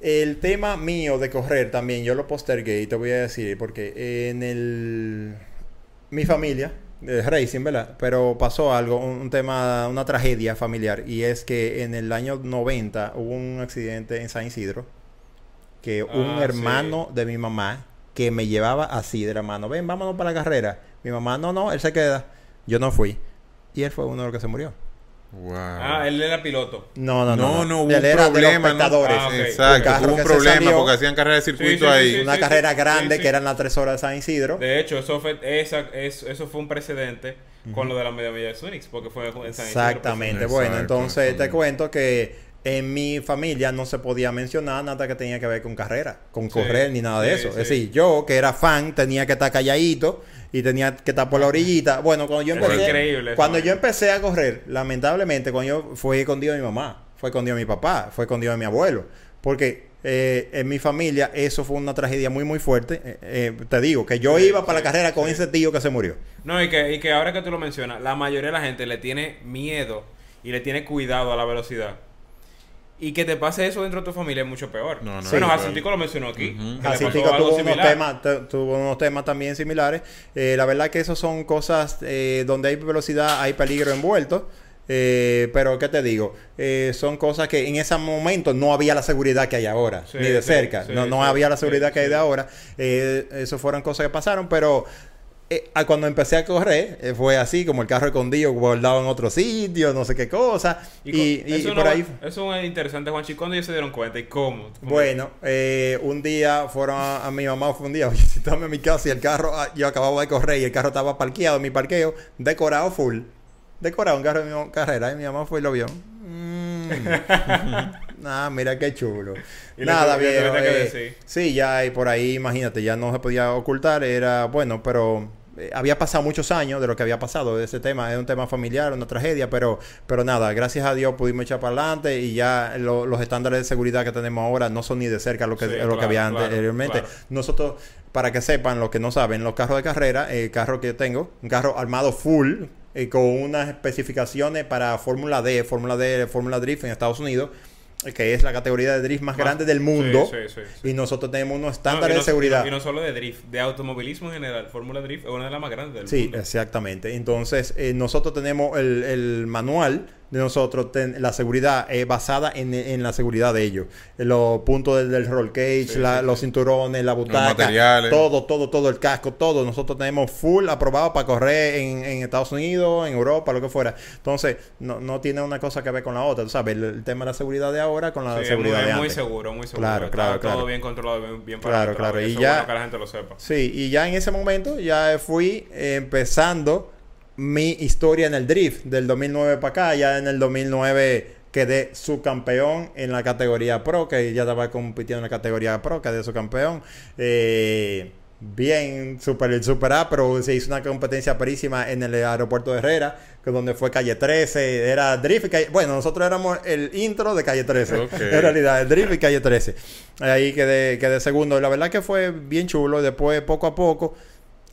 el tema mío de correr también, yo lo postergué y te voy a decir, porque en el... Mi familia, de racing, ¿verdad? Pero pasó algo, un, un tema, una tragedia familiar. Y es que en el año 90 hubo un accidente en San Isidro. Que un Ah, hermano de mi mamá que me llevaba así de la mano. Ven, vámonos para la carrera. Mi mamá, no, no, él se queda. Yo no fui. Y él fue uno de los que se murió. Wow. Ah, él era piloto. No, no, no. no, no, hubo Él un era de los espectadores. Ah, Exacto, hubo un problema salió, porque hacían carrera de circuito Sí, sí, ahí. sí, Una sí, carrera sí, grande sí. que eran las tres horas de San Isidro. De hecho, eso fue, esa, eso fue un precedente con lo de la media milla de Sunix, porque fue en San Isidro, Exactamente. Exacto, Bueno, entonces te exactamente. cuento que en mi familia no se podía mencionar nada que tenía que ver con carrera, con Sí, correr ni nada de sí, eso. sí. Es decir, yo que era fan tenía que estar calladito y tenía que estar por la orillita. Bueno, cuando yo empecé, increíble, cuando yo empecé a correr, lamentablemente, cuando yo fue escondido de mi mamá, fue escondido de mi papá, fue escondido de mi abuelo, porque eh, en mi familia eso fue una tragedia muy muy fuerte. Eh, eh, te digo que yo iba para la carrera con ese tío que se murió. No, y que, y que ahora que tú lo mencionas, la mayoría de la gente le tiene miedo y le tiene cuidado a la velocidad. Y que te pase eso dentro de tu familia es mucho peor. No, no, bueno, sí, Jacintico lo mencionó aquí. Jacintico algo tuvo unos, temas, te- tuvo unos temas también similares. Eh, la verdad que esos son cosas eh, donde hay velocidad, hay peligro envuelto. Eh, pero, ¿qué te digo? Eh, son cosas que en ese momento no había la seguridad que hay ahora, Sí, ni de sí, cerca. sí, no no sí, había la sí, seguridad que hay de ahora. Eh, eso fueron cosas que pasaron, pero eh, a cuando empecé a correr, eh, fue así, como el carro escondido, guardado en otro sitio, no sé qué cosa. Y, eso, por no- ahí... eso es interesante, Juanchi. ¿Cuándo ellos se dieron cuenta y cómo? ¿Cómo? Bueno, eh, un día fueron a, a mi mamá, fue un día, oye, citame a mi casa y el carro, ah, yo acababa de correr y el carro estaba parqueado en mi parqueo, decorado full. Decorado, un carro de mi carrera y mi mamá fue y lo vio. Mm. ah, mira qué chulo. Y Nada, que eh, sí, ya y por ahí, imagínate, ya no se podía ocultar, era bueno, pero eh, había pasado muchos años de lo que había pasado de ese tema, es un tema familiar, una tragedia, pero pero nada, gracias a Dios pudimos echar para adelante y ya lo- los estándares de seguridad que tenemos ahora no son ni de cerca lo que, Sí, lo que había claro, anteriormente. claro. Nosotros, para que sepan, los que no saben, los carros de carrera, el carro que yo tengo, un carro armado full, eh, con unas especificaciones para Fórmula D, Fórmula D, Fórmula Drift en Estados Unidos, eh, que es la categoría de drift más Más- grande del mundo. Sí, sí, sí, sí. Y nosotros tenemos unos No, estándares no- de seguridad. Y no, y no solo de drift, de automovilismo en general. Fórmula Drift es una de las más grandes del Sí, mundo. exactamente. Entonces, eh, nosotros tenemos el, el manual de nosotros, ten- la seguridad es basada en, en la seguridad de ellos. Los puntos del, del roll cage, Sí, la- sí, los cinturones, la butaca, todo, todo, todo, el casco, todo. Nosotros tenemos full aprobado para correr en, en Estados Unidos, en Europa, lo que fuera. Entonces, no, no tiene una cosa que ver con la otra. Tú sabes, el, el tema de la seguridad de ahora con la Sí, es seguridad muy, de es muy antes. seguro, muy seguro. Claro, Está claro, todo claro. bien controlado, bien, bien Claro, claro, y eso ya- es bueno que la gente lo sepa. Sí, y ya en ese momento ya fui eh, empezando mi historia en el drift del 2009 para acá. Ya en el 2009 quedé subcampeón en la categoría pro, que ya estaba compitiendo en la categoría pro, quedé subcampeón. Eh, bien, super, super A, pero se hizo una competencia perísima en el aeropuerto de Herrera, que donde fue calle 13, era drift y calle, bueno, nosotros éramos el intro de calle 13, Ok. en realidad, el drift y calle 13. Ahí quedé, quedé segundo, la verdad que fue bien chulo, después poco a poco,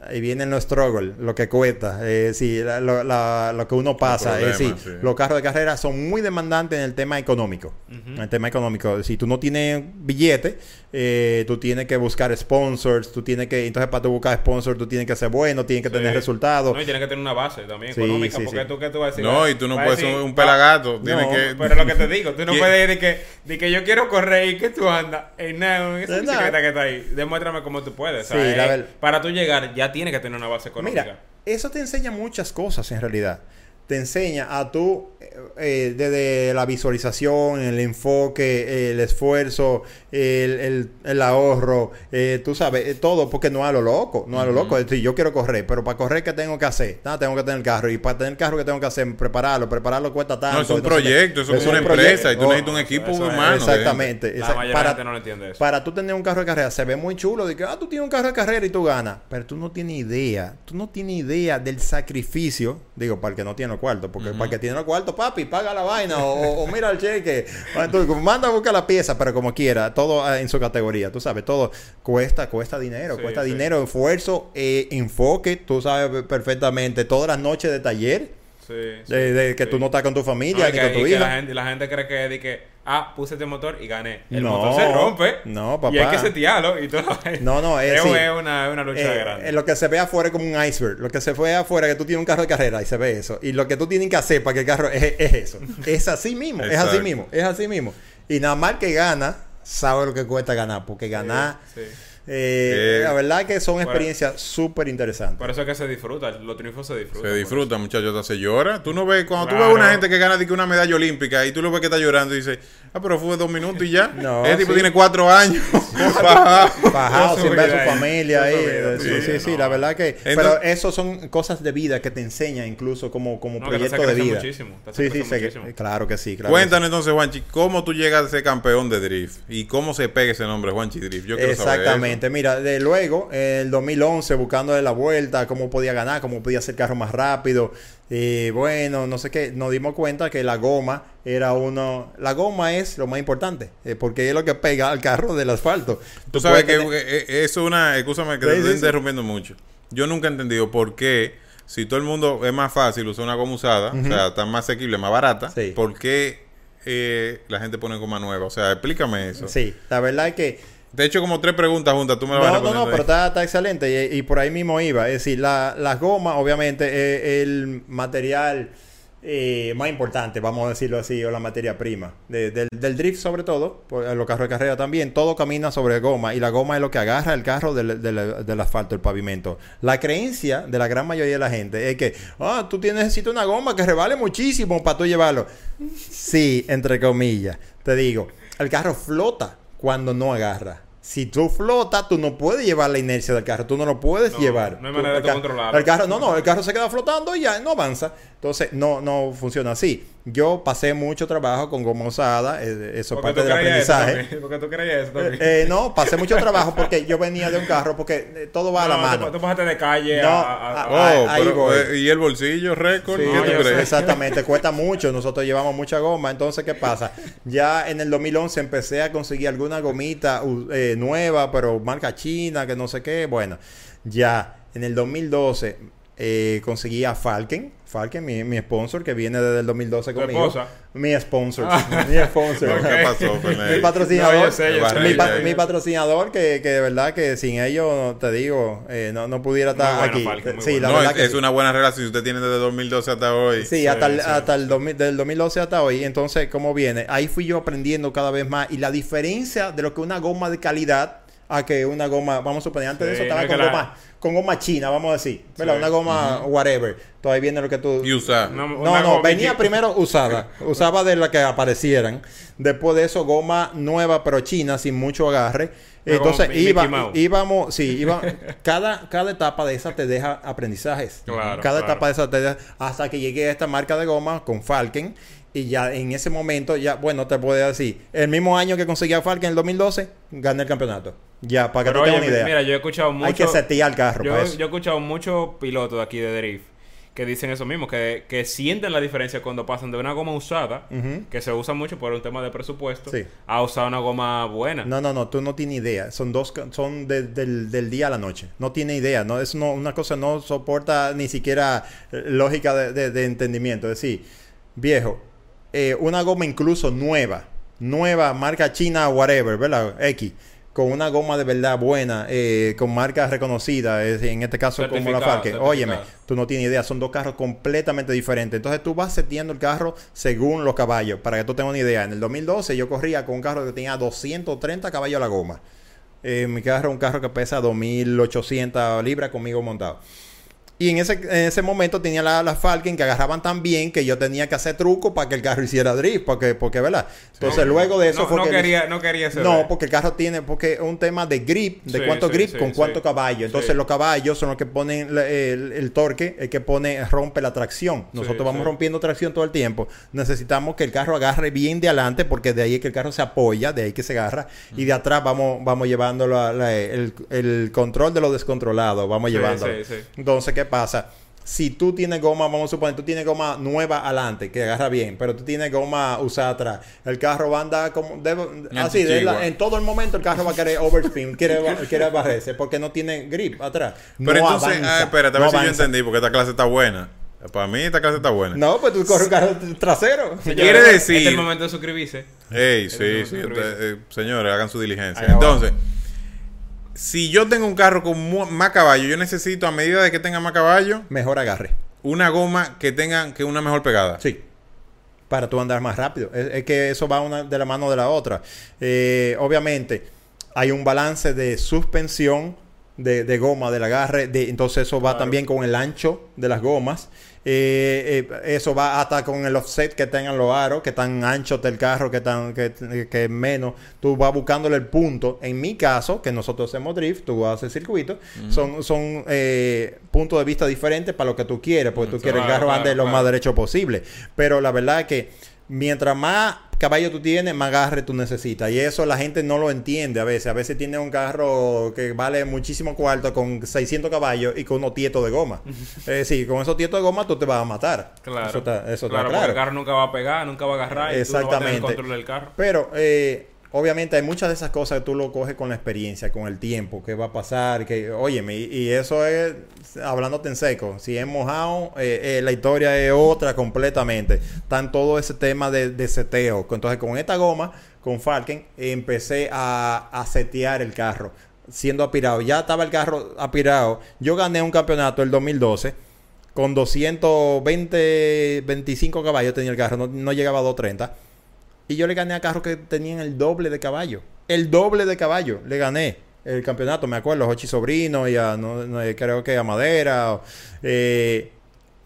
ahí vienen los struggles, lo que cuesta, eh, sí, la- lo, la- lo que uno pasa, Los eh, sí, problemas, sí. los carros de carrera son muy demandantes en el tema económico, en el tema económico, si tú no tienes billete, eh, tú tienes que buscar sponsors, tú tienes que, entonces para tú buscar sponsors, tú tienes que ser bueno, tienes que Sí. tener resultados. No, y tiene que tener una base también Sí, económica, sí, porque sí. tú qué tú vas a decir. No, Ah, y tú no puedes decir, ser un ah, pelagato. Tienes no, que. Pero lo que te digo, tú no ¿Qué? puedes ir de que, de que yo quiero correr y que tú andas en nada, en esa bicicleta que está ahí. Demuéstrame cómo tú puedes. la eh, para tú llegar ya tienes que tener una base económica. Mira, eso te enseña muchas cosas en realidad. Te enseña a tú, eh, eh, desde la visualización, el enfoque, el esfuerzo, el, el- el ahorro, eh, tú sabes, eh, todo, porque no a lo loco, no a lo loco. Es decir, yo quiero correr, pero para correr, ¿qué tengo que hacer? Nada, tengo que tener el carro. Y para tener el carro, ¿qué tengo que hacer? Prepararlo. Prepararlo cuesta tanto. No, es un entonces, proyecto, eso es un una proyecto. empresa y tú Oh, necesitas un equipo eso humano. Exactamente. La para, gente no lo entiende eso. para tú tener un carro de carrera se ve muy chulo. De que, ah, tú tienes un carro de carrera y tú ganas. Pero tú no tienes idea. Tú no tienes idea del sacrificio. Digo, para el que no tiene los cuartos. Porque para que tiene los cuartos, papi, paga la vaina o, mira el cheque. Entonces, manda a buscar la pieza, pero como quiera. Todo ah, en su categoría. Tú sabes, todo cuesta, cuesta dinero. Sí, cuesta sí. dinero, esfuerzo, eh, enfoque. Tú sabes perfectamente. Todas las noches de taller. Sí, De, de que tú no estás con tu familia y ni que, con tu y que hija. la, gente, la gente cree que, de que, ah, puse este motor y gané. El No, motor se rompe. no, papá. Y hay que setearlo y todo. No, no, es es, sí. una, es una lucha Eh, grande. eh, lo que se ve afuera es como un iceberg. Lo que se ve afuera es que tú tienes un carro de carrera y se ve eso. Y lo que tú tienes que hacer para que el carro es, es eso. Es así mismo, es así mismo, es así mismo. Y nada más que gana, sabe lo que cuesta ganar. Porque ganar, Sí. Eh, Eh, la verdad que son experiencias súper interesantes. Por eso es que se disfruta. Los triunfos se disfrutan. Se por disfruta, muchachos, se llora. Tú no ves, cuando tú Claro. ves una gente que gana de que una medalla olímpica y tú lo ves que está llorando y dices, ah, pero fue dos minutos y ya. No, Ese tipo tiene cuatro años. Bajado. Sin ver a su familia ahí. eh, Sí, sí, la verdad que. Entonces- pero eso son cosas de vida que te enseñan incluso como, como No, proyecto de vida. muchísimo, Sí, sí, claro que sí. Claro que sí. Cuéntanos entonces, Juanchi, ¿cómo tú llegas a ser campeón de drift? ¿Y cómo se pega ese nombre, Juanchi Drift? Yo quiero saber Exactamente, mira, de luego, en el 2011, buscándole la vuelta, cómo podía ganar, cómo podía hacer carro más rápido. Y bueno, no sé qué, nos dimos cuenta que la goma era uno. La goma es lo más importante, eh, porque es lo que pega al carro del asfalto. Tú sabes que tener- eh, eh, es una. Escúchame que Sí, te estoy sí. interrumpiendo mucho. Yo nunca he entendido por qué, si todo el mundo es más fácil usar una goma usada, o sea, está más asequible, más barata. ¿por qué eh, la gente pone goma nueva? O sea, explícame eso. Sí, la verdad es que. Te he hecho como tres preguntas juntas, tú me las vas No, no, no, respondiendo pero está, está excelente y, y por ahí mismo iba. Es decir, la, las gomas, obviamente, es el material eh, más importante, vamos a decirlo así, o la materia prima. De- del, del drift, sobre todo, por, los carros de carrera también, todo camina sobre goma y la goma es lo que agarra el carro del, del- del asfalto, el pavimento. La creencia de la gran mayoría de la gente es que, ah, tú tienes, necesitas una goma que revale muchísimo para tú llevarlo. Sí, entre comillas. Te digo, el carro flota cuando no agarra. Si tú flotas, tú no puedes llevar la inercia del carro, tú no lo puedes No, llevar. no hay Tú- manera de controlarlo. El carro, no, no, el carro se queda flotando y ya no avanza. Entonces, no, no funciona así. Yo pasé mucho trabajo con goma usada, eh, eso es parte del eso aprendizaje. también, Porque tú creías eso también. Eh, eh, no, pasé mucho trabajo porque yo venía de un carro, porque eh, todo va a la No, mano. Tú, tú pasaste de calle No, a, a- a- Oh, ahí pero, voy. eh, ¿y el bolsillo récord? Sí, ¿Qué tú yo sé, crees? Exactamente, cuesta mucho. Nosotros llevamos mucha goma. Entonces, ¿qué pasa? Ya en el 2011 empecé a conseguir alguna gomita eh, nueva, pero marca china, que no sé qué. Bueno, ya en el 2012 eh, conseguí a Falken. Falken, mi, mi sponsor, que viene desde el 2012 ¿Tu conmigo. esposa? Mi sponsor. Ah. Mi sponsor. Mi patrocinador. No, yo sé, yo sé, mi, pa- patrocinador, que, que de verdad que sin ellos, te digo, eh, no, no pudiera estar bueno, aquí. Falken, muy sí, bueno. la No, verdad es, que es sí. una buena relación. Si usted tiene desde 2012 hasta hoy. Sí, hasta, el, sí. hasta el 2000 del 2012 hasta hoy. Entonces, ¿cómo viene? Ahí fui yo aprendiendo cada vez más. Y la diferencia de lo que una goma de calidad a que una goma, vamos a suponer, antes de Sí, eso estaba con goma, con goma china, vamos a decir. ¿Verdad? Sí. Una goma whatever. Todavía viene lo que tú... Y usar. No, No, venía primero usada. Usaba de la que aparecieran. Después de eso, goma nueva, pero china, sin mucho agarre. Una Entonces, iba, íbamos, sí, iba, cada, cada etapa de esa te deja aprendizajes. Claro, cada claro. etapa de esa te deja, hasta que llegué a esta marca de goma con Falken. Y ya en ese momento, ya, bueno, te puedo decir, el mismo año que conseguí a Falken en el 2012, gané el campeonato. Ya, para que oye, tengas una idea. mira, yo he escuchado mucho... Hay que setear el carro yo, para eso. yo he escuchado muchos pilotos de aquí de Drift que dicen eso mismo, que, que sienten la diferencia cuando pasan de una goma usada, que se usa mucho por un tema de presupuesto, Sí. a usar una goma buena. No, no, no, tú no tienes idea. Son dos, son de- del, del día a la noche. No tiene idea. No, es no, una cosa no soporta ni siquiera eh, lógica de, de- de entendimiento. Es decir, viejo, eh, una goma incluso nueva, nueva, marca china, whatever, ¿verdad? X. Con una goma de verdad buena, eh, con marca reconocida, es decir, en este caso como la certificado. Óyeme, tú no tienes idea, son dos carros completamente diferentes. Entonces tú vas seteando el carro según los caballos. Para que tú tengas una idea, en el 2012 yo corría con un carro que tenía 230 caballos a la goma. Eh, mi carro es un carro que pesa 2800 libras conmigo montado. Y en ese, en ese momento tenía las la Falcon que agarraban tan bien que yo tenía que hacer truco para que el carro hiciera drift, porque, porque ¿verdad? Entonces luego de eso no, fue no que... quería, no quería ese No, porque el carro tiene, porque es un tema de grip, de Sí, cuánto sí, grip con cuánto caballo. Entonces los caballos son los que ponen la- el, el torque, el que pone, rompe la tracción. Nosotros vamos rompiendo tracción todo el tiempo. Necesitamos que el carro agarre bien de adelante, porque de ahí es que el carro se apoya, de ahí que se agarra. Y de atrás vamos, vamos llevando la- la- el, el control de lo descontrolado, vamos sí. Entonces, ¿qué pasa? Si tú tienes goma, vamos a suponer, tú tienes goma nueva adelante, que agarra bien, pero tú tienes goma usada atrás, el carro va a andar como... debe- así, de la- en todo el momento el carro va a querer overspin, quiere, quiere barrerse, porque no tiene grip atrás. Pero no entonces, avanza, ah, espérate, a ver no si yo entendí, porque esta clase está buena. Para mí esta clase está buena. No, pues tú corres un carro trasero. Quiere Este decir- es el momento de suscribirse. Ey, Eso sí, no sí. este, eh, señores, hagan su diligencia. Allá abajo. Si yo tengo un carro con más caballo, yo necesito, a medida de que tenga más caballo, Mejor agarre. una goma que tenga que una mejor pegada. Sí. Para tú andar más rápido. Es, es que eso va una de la mano de la otra. Eh, obviamente, hay un balance de suspensión de, de goma del agarre. De, entonces, eso va Claro. también con el ancho de las gomas. Eh, eh, eso va hasta con el offset que tengan los aros, que tan anchos del carro, que tan que, que menos. Tú vas buscándole el punto. En mi caso, que nosotros hacemos drift, tú haces circuito, son, son eh, puntos de vista diferentes para lo que tú quieres, porque tú quieres el claro, carro ande claro, lo claro. más derecho posible. Pero la verdad es que mientras más caballo tú tienes, más agarre tú necesitas. Y eso la gente no lo entiende a veces. A veces tiene un carro que vale muchísimo cuarto con 600 caballos y con unos tietos de goma. es decir, con esos tietos de goma tú te vas a matar. Claro. Eso está, eso está claro, porque claro. el carro nunca va a pegar, nunca va a agarrar. Y tú no vas a tener el Exactamente. control del carro. Pero eh, obviamente hay muchas de esas cosas que tú lo coges con la experiencia, con el tiempo, qué va a pasar, que, óyeme, y, y eso es hablándote en seco. Si es mojado, eh, eh, la historia es otra completamente. En todo ese tema de, seteo. Entonces, con esta goma, con Falken, empecé a, setear el carro. Siendo aspirado, ya estaba el carro aspirado. Yo gané un campeonato el 2012 con 220, 25 caballos tenía el carro, no, no llegaba a 230. Y yo le gané a carros que tenían el doble de caballo. El doble de caballo. Le gané el campeonato, me acuerdo, a Jochi Sobrino y a, no- no, creo que a Madera. eh,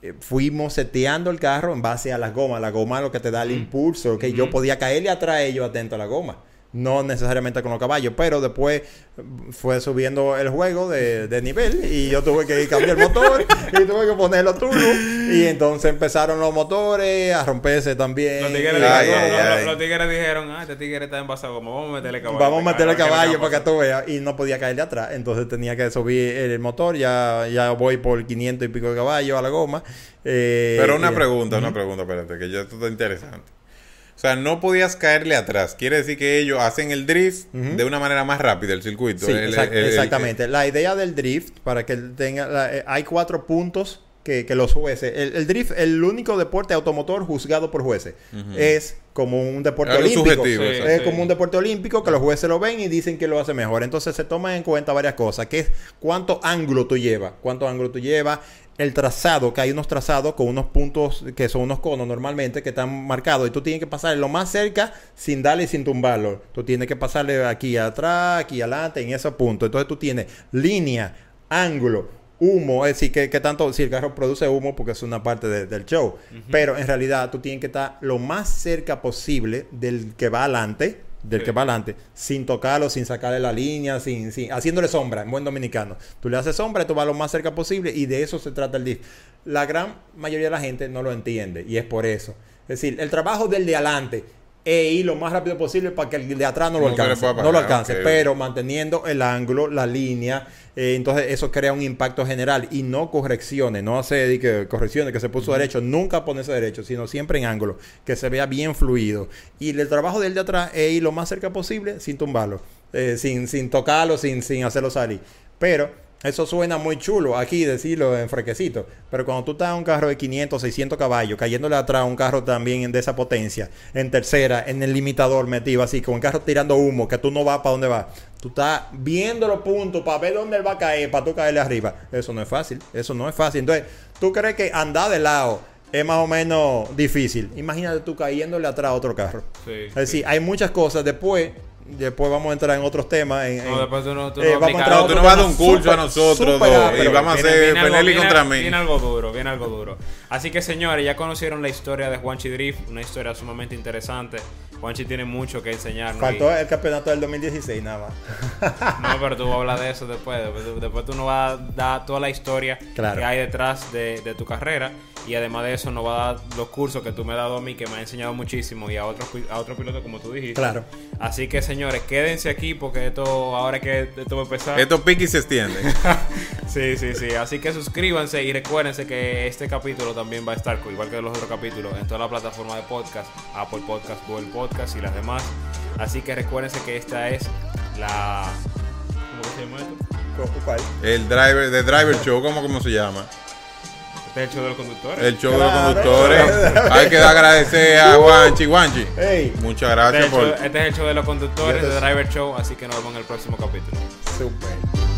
eh, fuimos seteando el carro en base a las gomas. La goma es lo que te da el impulso. Que yo podía caerle atrás a ellos atento a la goma. No necesariamente con los caballos, pero después fue subiendo el juego de, de nivel y yo tuve que cambiar el motor y tuve que ponerlo turbo. Y entonces empezaron los motores a romperse también. Los tigres, Y- dijeron, Ay, no, ay, no, ay. los tigres dijeron, ah, este tigre está envasado como vamos a meterle caballo. Vamos a meterle caballo le para que pasa". tú veas. Y no podía caerle atrás. Entonces tenía que subir el motor. Ya, ya voy por 500 y pico de caballos a la goma. Eh, Pero una y- pregunta, una pregunta, espérate, que ya esto está interesante. O sea, no podías caerle atrás. Quiere decir que ellos hacen el drift de una manera más rápida, el circuito. Sí, El- exact- el- el- exactamente. La idea del drift, para que tenga... la- eh, hay cuatro puntos que, que los jueces... El, el drift, el único deporte automotor juzgado por jueces. Es como un deporte Algo olímpico. Sí, es sí. como un deporte olímpico que los jueces lo ven y dicen que lo hace mejor. Entonces se toman en cuenta varias cosas, que es cuánto ángulo tú llevas, cuánto ángulo tú llevas, el trazado, que hay unos trazados con unos puntos que son unos conos normalmente que están marcados y tú tienes que pasarle lo más cerca sin darle y sin tumbarlo. Tú tienes que pasarle aquí atrás, aquí adelante, en esos puntos. Entonces tú tienes línea, ángulo, humo, es decir, que, que tanto, si el carro produce humo porque es una parte de- del show, pero en realidad tú tienes que estar lo más cerca posible del que va adelante, del Sí. que va adelante, sin tocarlo, sin sacarle la línea, sin, sin, haciéndole sombra, en buen dominicano. Tú le haces sombra y tú vas lo más cerca posible y de eso se trata el DIF. La gran mayoría de la gente no lo entiende y es por eso. Es decir, el trabajo del de adelante es ir lo más rápido posible para que el de atrás no lo No alcance. No lo alcance, pero manteniendo el ángulo, la línea, eh, entonces eso crea un impacto general y no correcciones, no hace que correcciones que se puso derecho, nunca ponerse derecho, sino siempre en ángulo, que se vea bien fluido. Y el trabajo del de atrás es ir lo más cerca posible sin tumbarlo, eh, sin, sin tocarlo, sin, sin hacerlo salir. Pero eso suena muy chulo aquí decirlo en frequecito, pero cuando tú estás en un carro de 500, 600 caballos, cayéndole atrás a un carro también de esa potencia, en tercera, en el limitador metido así, con el carro tirando humo, que tú no vas para dónde va. Tú estás viendo los puntos para ver dónde él va a caer, para tú caerle arriba. Eso no es fácil, eso no es fácil. Entonces, ¿tú crees que andar de lado es más o menos difícil? Imagínate tú cayéndole atrás a otro carro. Sí, Es decir, hay muchas cosas. Después, Después vamos a entrar en otros temas. En, No, después tú no, tú eh, no vamos a entrar No, tú otro no vas a dar un curso a nosotros súper dos, ápero. y vamos a hacer Penelli viene- contra mí. Viene algo duro, viene algo duro. Así que señores, ya conocieron la historia de Juanchi Drift, una historia sumamente interesante. Juanchi tiene mucho que enseñarnos. Faltó y- el campeonato del 2016 nada más. No, pero tú vas a hablar de eso después. Después, después tú nos vas a dar toda la historia Claro. que hay detrás de, de tu carrera. Y además de eso, nos va a dar los cursos que tú me has dado a mí, que me ha enseñado muchísimo, y a otros a otros pilotos, como tú dijiste. Claro. Así que, señores, quédense aquí porque esto, ahora que esto va a empezar. Estos piquis se extienden. Sí, sí, sí. Así que suscríbanse y recuérdense que este capítulo también va a estar, igual que los otros capítulos, en toda la plataforma de podcast, Apple Podcast, Google Podcast y las demás. Así que recuérdense que esta es la... ¿Cómo se llama esto? ¿Cuál? El driver, de Driver Show, ¿cómo, cómo se llama? Este es el show de los conductores. El show Claro. de los conductores. Hay que dar agradecer a Guanchi. Guanchi. Muchas Este gracias el por... show, este es el show de los conductores, este de Driver Show, así que nos vemos en el próximo capítulo. Super.